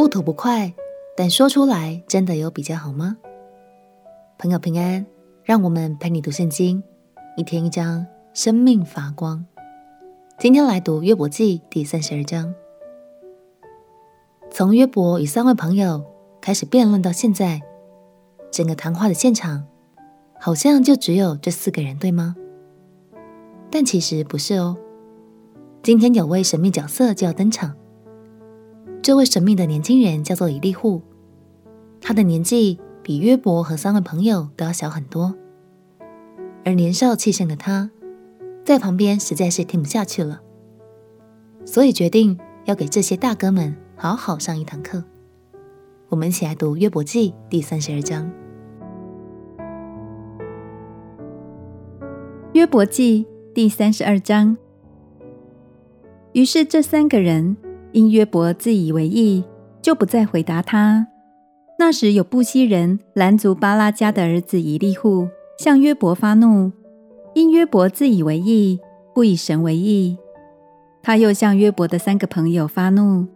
不吐不快，但说出来真的有比较好吗？朋友平安，让我们陪你读圣经，一天一章，生命发光。今天来读约伯记第三十二章。从约伯与三位朋友开始辩论到现在，整个谈话的现场好像就只有这四个人，对吗？但其实不是哦。今天有位神秘角色就要登场。这位神秘的年轻人叫做以利户，他的年纪比约伯和三位朋友都要小很多，而年少气盛的他，在旁边实在是听不下去了，所以决定要给这些大哥们好好上一堂课。我们一起来读约伯记第三十二章。约伯记第三十二章。于是这三个人。因约伯自以为义，就不再回答他。那时有布西人兰族巴拉迦的儿子以利户向约伯发怒，因约伯自以为义，不以神为义。他又向约伯的三个朋友发怒，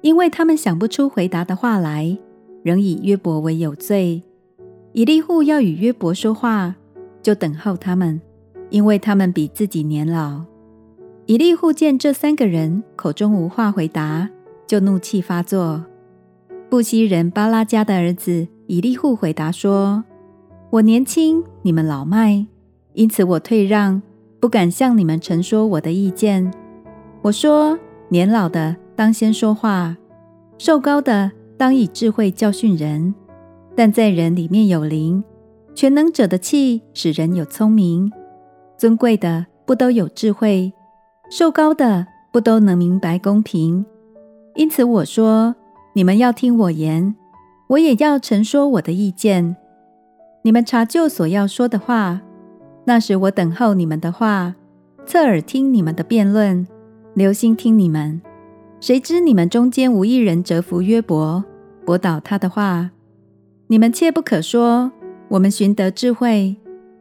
因为他们想不出回答的话来，仍以约伯为有罪。以利户要与约伯说话，就等候他们，因为他们比自己年老。以利户见这三个人口中无话回答，就怒气发作。布西人巴拉家的儿子以利户回答说：“我年轻，你们老迈，因此我退让，不敢向你们陈说我的意见。我说：年老的当先说话，瘦高的当以智慧教训人。但在人里面有灵，全能者的气使人有聪明，尊贵的不都有智慧。”瘦高的不都能明白公平，因此我说：你们要听我言，我也要陈说我的意见。你们查究所要说的话，那时我等候你们的话，侧耳听你们的辩论，留心听你们。谁知你们中间无一人折服约伯，驳倒他的话。你们切不可说：我们寻得智慧，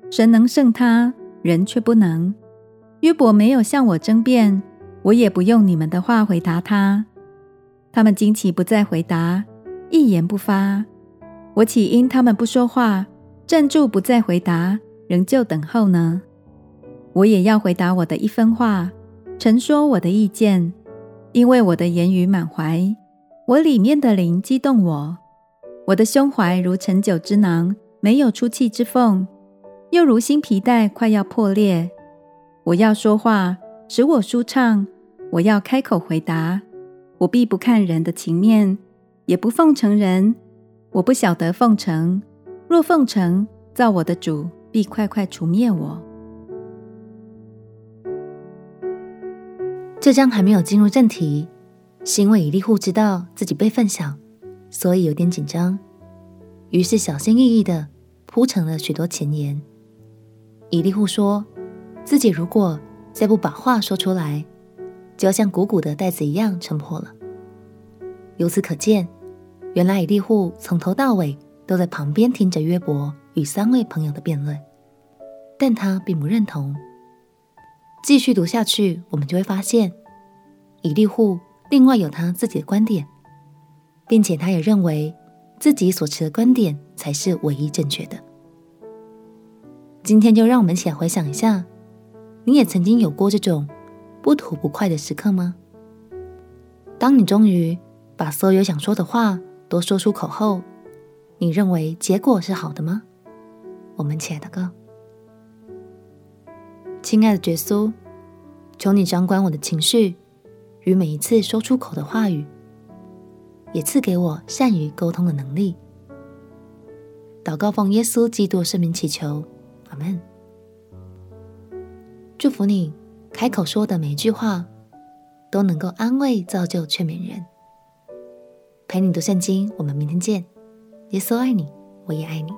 神能胜他，人却不能。约伯没有向我争辩，我也不用你们的话回答他。他们惊奇不再回答，一言不发。我岂因他们不说话，站住不再回答，仍旧等候呢？我也要回答我的一分话，陈说我的意见，因为我的言语满怀，我里面的灵激动我，我的胸怀如陈酒之囊，没有出气之缝，又如新皮带快要破裂。我要说话，使我舒畅；我要开口回答，我必不看人的情面，也不奉承人。我不晓得奉承，若奉承，造我的主必快快除灭我。这章还没有进入正题，是因为以利户知道自己被分享，所以有点紧张，于是小心翼翼地铺陈了许多前言。以利户说。自己如果再不把话说出来，就要像鼓鼓的袋子一样沉破了。由此可见，原来以利户从头到尾都在旁边听着约伯与三位朋友的辩论，但他并不认同。继续读下去，我们就会发现，以利户另外有他自己的观点，并且他也认为自己所持的观点才是唯一正确的。今天就让我们一起来回想一下。你也曾经有过这种不吐不快的时刻吗？当你终于把所有想说的话都说出口后，你认为结果是好的吗？我们亲爱的哥，亲爱的耶稣，求你掌管我的情绪与每一次说出口的话语，也赐给我善于沟通的能力。祷告奉耶稣基督圣名祈求，阿门。祝福你，开口说的每一句话都能够安慰、造就、劝勉人。陪你读圣经，我们明天见。耶稣爱你，我也爱你。